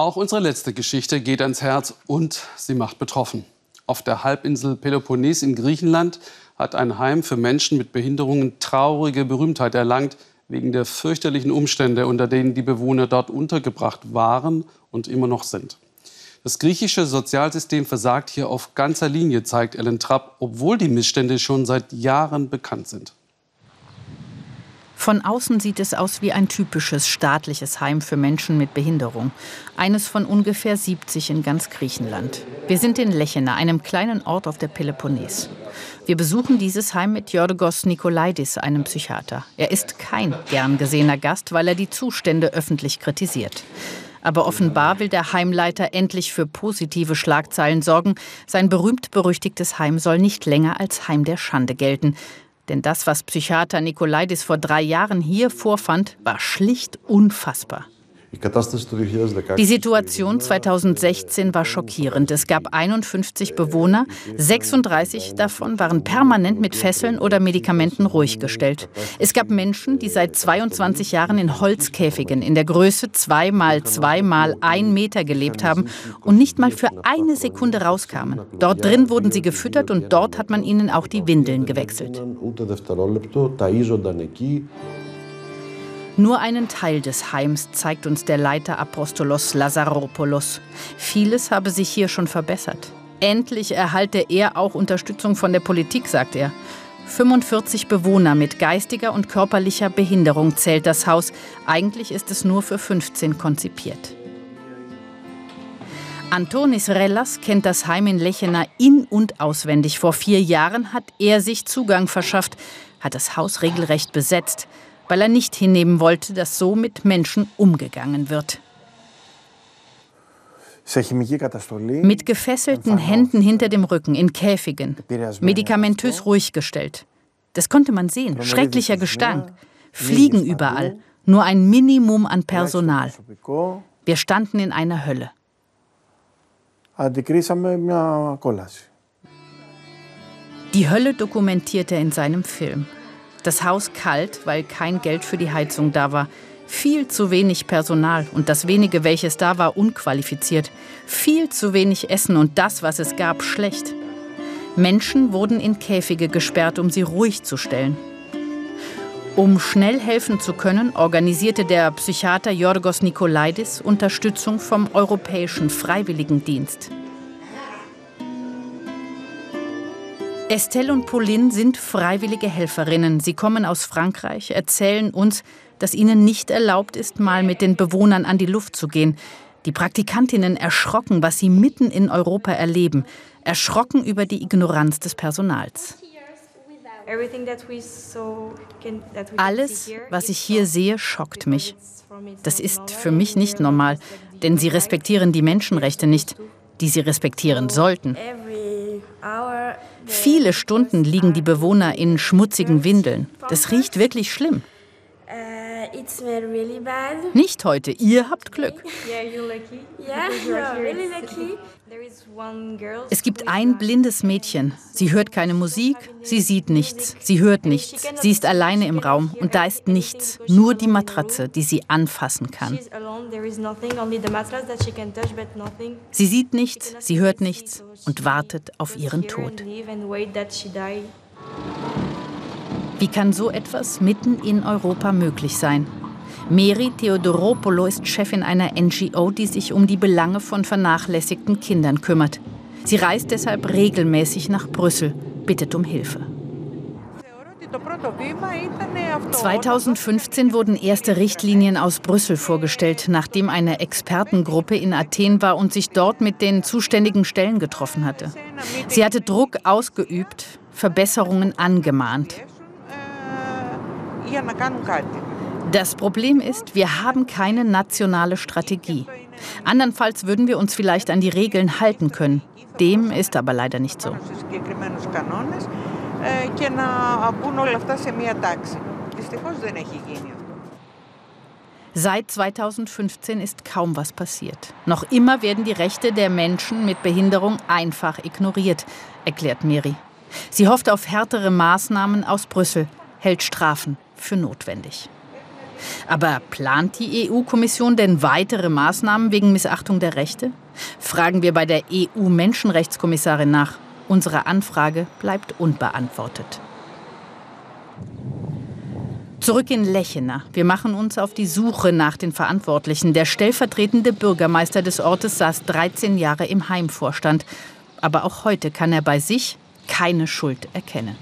Auch unsere letzte Geschichte geht ans Herz und sie macht betroffen. Auf der Halbinsel Peloponnes in Griechenland hat ein Heim für Menschen mit Behinderungen traurige Berühmtheit erlangt wegen der fürchterlichen Umstände, unter denen die Bewohner dort untergebracht waren und immer noch sind. Das griechische Sozialsystem versagt hier auf ganzer Linie, zeigt Ellen Trapp, obwohl die Missstände schon seit Jahren bekannt sind. Von außen sieht es aus wie ein typisches staatliches Heim für Menschen mit Behinderung. Eines von ungefähr 70 in ganz Griechenland. Wir sind in Lechena, einem kleinen Ort auf der Peloponnes. Wir besuchen dieses Heim mit Jorgos Nikolaidis, einem Psychiater. Er ist kein gern gesehener Gast, weil er die Zustände öffentlich kritisiert. Aber offenbar will der Heimleiter endlich für positive Schlagzeilen sorgen. Sein berühmt-berüchtigtes Heim soll nicht länger als Heim der Schande gelten. Denn das, was Psychiater Nikolaidis vor drei Jahren hier vorfand, war schlicht unfassbar. Die Situation 2016 war schockierend. Es gab 51 Bewohner, 36 davon waren permanent mit Fesseln oder Medikamenten ruhig gestellt. Es gab Menschen, die seit 22 Jahren in Holzkäfigen in der Größe 2 mal 2 mal 1 Meter gelebt haben und nicht mal für eine Sekunde rauskamen. Dort drin wurden sie gefüttert und dort hat man ihnen auch die Windeln gewechselt. Nur einen Teil des Heims zeigt uns der Leiter Apostolos Lazaropoulos. Vieles habe sich hier schon verbessert. Endlich erhalte er auch Unterstützung von der Politik, sagt er. 45 Bewohner mit geistiger und körperlicher Behinderung zählt das Haus. Eigentlich ist es nur für 15 konzipiert. Antonis Rellas kennt das Heim in Lechena in- und auswendig. Vor vier Jahren hat er sich Zugang verschafft, hat das Haus regelrecht besetzt weil er nicht hinnehmen wollte, dass so mit Menschen umgegangen wird. Mit gefesselten Händen hinter dem Rücken, in Käfigen, medikamentös ruhig gestellt. Das konnte man sehen, schrecklicher Gestank, Fliegen überall, nur ein Minimum an Personal. Wir standen in einer Hölle. Die Hölle dokumentiert er in seinem Film. Das Haus kalt, weil kein Geld für die Heizung da war. Viel zu wenig Personal und das wenige, welches da war, unqualifiziert. Viel zu wenig Essen und das, was es gab, schlecht. Menschen wurden in Käfige gesperrt, um sie ruhig zu stellen. Um schnell helfen zu können, organisierte der Psychiater Jorgos Nikolaidis Unterstützung vom Europäischen Freiwilligendienst. Estelle und Pauline sind freiwillige Helferinnen. Sie kommen aus Frankreich, erzählen uns, dass ihnen nicht erlaubt ist, mal mit den Bewohnern an die Luft zu gehen. Die Praktikantinnen erschrocken, was sie mitten in Europa erleben, erschrocken über die Ignoranz des Personals. Alles, was ich hier sehe, schockt mich. Das ist für mich nicht normal, denn sie respektieren die Menschenrechte nicht, die sie respektieren sollten. Viele Stunden liegen die Bewohner in schmutzigen Windeln. Das riecht wirklich schlimm. Nicht heute, ihr habt Glück. Es gibt ein blindes Mädchen. Sie hört keine Musik, sie sieht nichts, sie hört nichts. Sie ist alleine im Raum. und da ist nichts, nur die Matratze, die sie anfassen kann. Sie sieht nichts, sie hört nichts und wartet auf ihren Tod. Wie kann so etwas mitten in Europa möglich sein? Meri Theodoropoulos ist Chefin einer NGO, die sich um die Belange von vernachlässigten Kindern kümmert. Sie reist deshalb regelmäßig nach Brüssel, bittet um Hilfe. 2015 wurden erste Richtlinien aus Brüssel vorgestellt, nachdem eine Expertengruppe in Athen war und sich dort mit den zuständigen Stellen getroffen hatte. Sie hatte Druck ausgeübt, Verbesserungen angemahnt. Das Problem ist, wir haben keine nationale Strategie. Andernfalls würden wir uns vielleicht an die Regeln halten können. Dem ist aber leider nicht so. Seit 2015 ist kaum was passiert. Noch immer werden die Rechte der Menschen mit Behinderung einfach ignoriert, erklärt Miri. Sie hofft auf härtere Maßnahmen aus Brüssel, hält Strafen für notwendig. Aber plant die EU-Kommission denn weitere Maßnahmen wegen Missachtung der Rechte? Fragen wir bei der EU-Menschenrechtskommissarin nach. Unsere Anfrage bleibt unbeantwortet. Zurück in Lechena. Wir machen uns auf die Suche nach den Verantwortlichen. Der stellvertretende Bürgermeister des Ortes saß 13 Jahre im Heimvorstand. Aber auch heute kann er bei sich keine Schuld erkennen.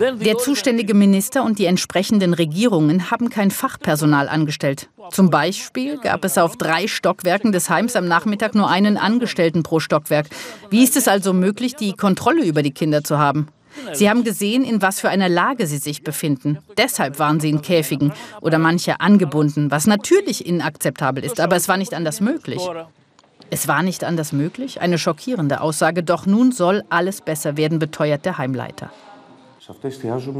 Der zuständige Minister und die entsprechenden Regierungen haben kein Fachpersonal angestellt. Zum Beispiel gab es auf drei Stockwerken des Heims am Nachmittag nur einen Angestellten pro Stockwerk. Wie ist es also möglich, die Kontrolle über die Kinder zu haben? Sie haben gesehen, in was für einer Lage sie sich befinden. Deshalb waren sie in Käfigen oder manche angebunden, was natürlich inakzeptabel ist, aber es war nicht anders möglich. Es war nicht anders möglich? Eine schockierende Aussage, doch nun soll alles besser werden, beteuert der Heimleiter.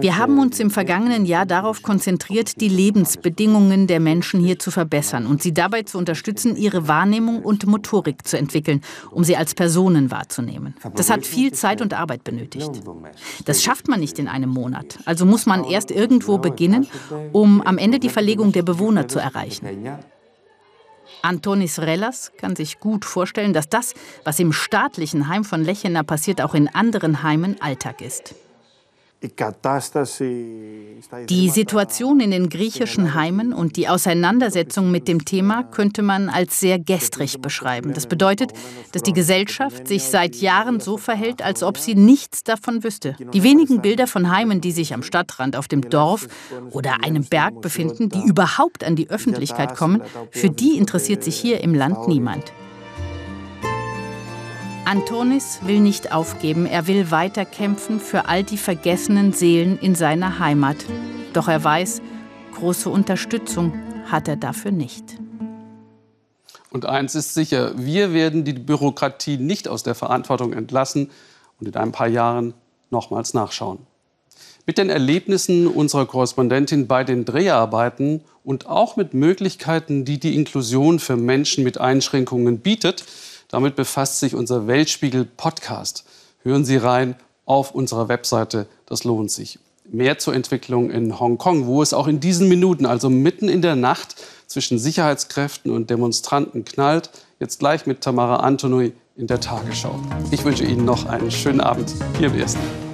Wir haben uns im vergangenen Jahr darauf konzentriert, die Lebensbedingungen der Menschen hier zu verbessern und sie dabei zu unterstützen, ihre Wahrnehmung und Motorik zu entwickeln, um sie als Personen wahrzunehmen. Das hat viel Zeit und Arbeit benötigt. Das schafft man nicht in einem Monat. Also muss man erst irgendwo beginnen, um am Ende die Verlegung der Bewohner zu erreichen. Antonis Rellas kann sich gut vorstellen, dass das, was im staatlichen Heim von Lechena passiert, auch in anderen Heimen Alltag ist. Die Situation in den griechischen Heimen und die Auseinandersetzung mit dem Thema könnte man als sehr gestrig beschreiben. Das bedeutet, dass die Gesellschaft sich seit Jahren so verhält, als ob sie nichts davon wüsste. Die wenigen Bilder von Heimen, die sich am Stadtrand auf dem Dorf oder einem Berg befinden, die überhaupt an die Öffentlichkeit kommen, für die interessiert sich hier im Land niemand. Antonis will nicht aufgeben, er will weiter kämpfen für all die vergessenen Seelen in seiner Heimat. Doch er weiß, große Unterstützung hat er dafür nicht. Und eins ist sicher, wir werden die Bürokratie nicht aus der Verantwortung entlassen und in ein paar Jahren nochmals nachschauen. Mit den Erlebnissen unserer Korrespondentin bei den Dreharbeiten und auch mit Möglichkeiten, die die Inklusion für Menschen mit Einschränkungen bietet, damit befasst sich unser Weltspiegel Podcast. Hören Sie rein auf unserer Webseite, das lohnt sich. Mehr zur Entwicklung in Hongkong, wo es auch in diesen Minuten, also mitten in der Nacht, zwischen Sicherheitskräften und Demonstranten knallt. Jetzt gleich mit Tamara Antonui in der Tagesschau. Ich wünsche Ihnen noch einen schönen Abend hier im Ersten.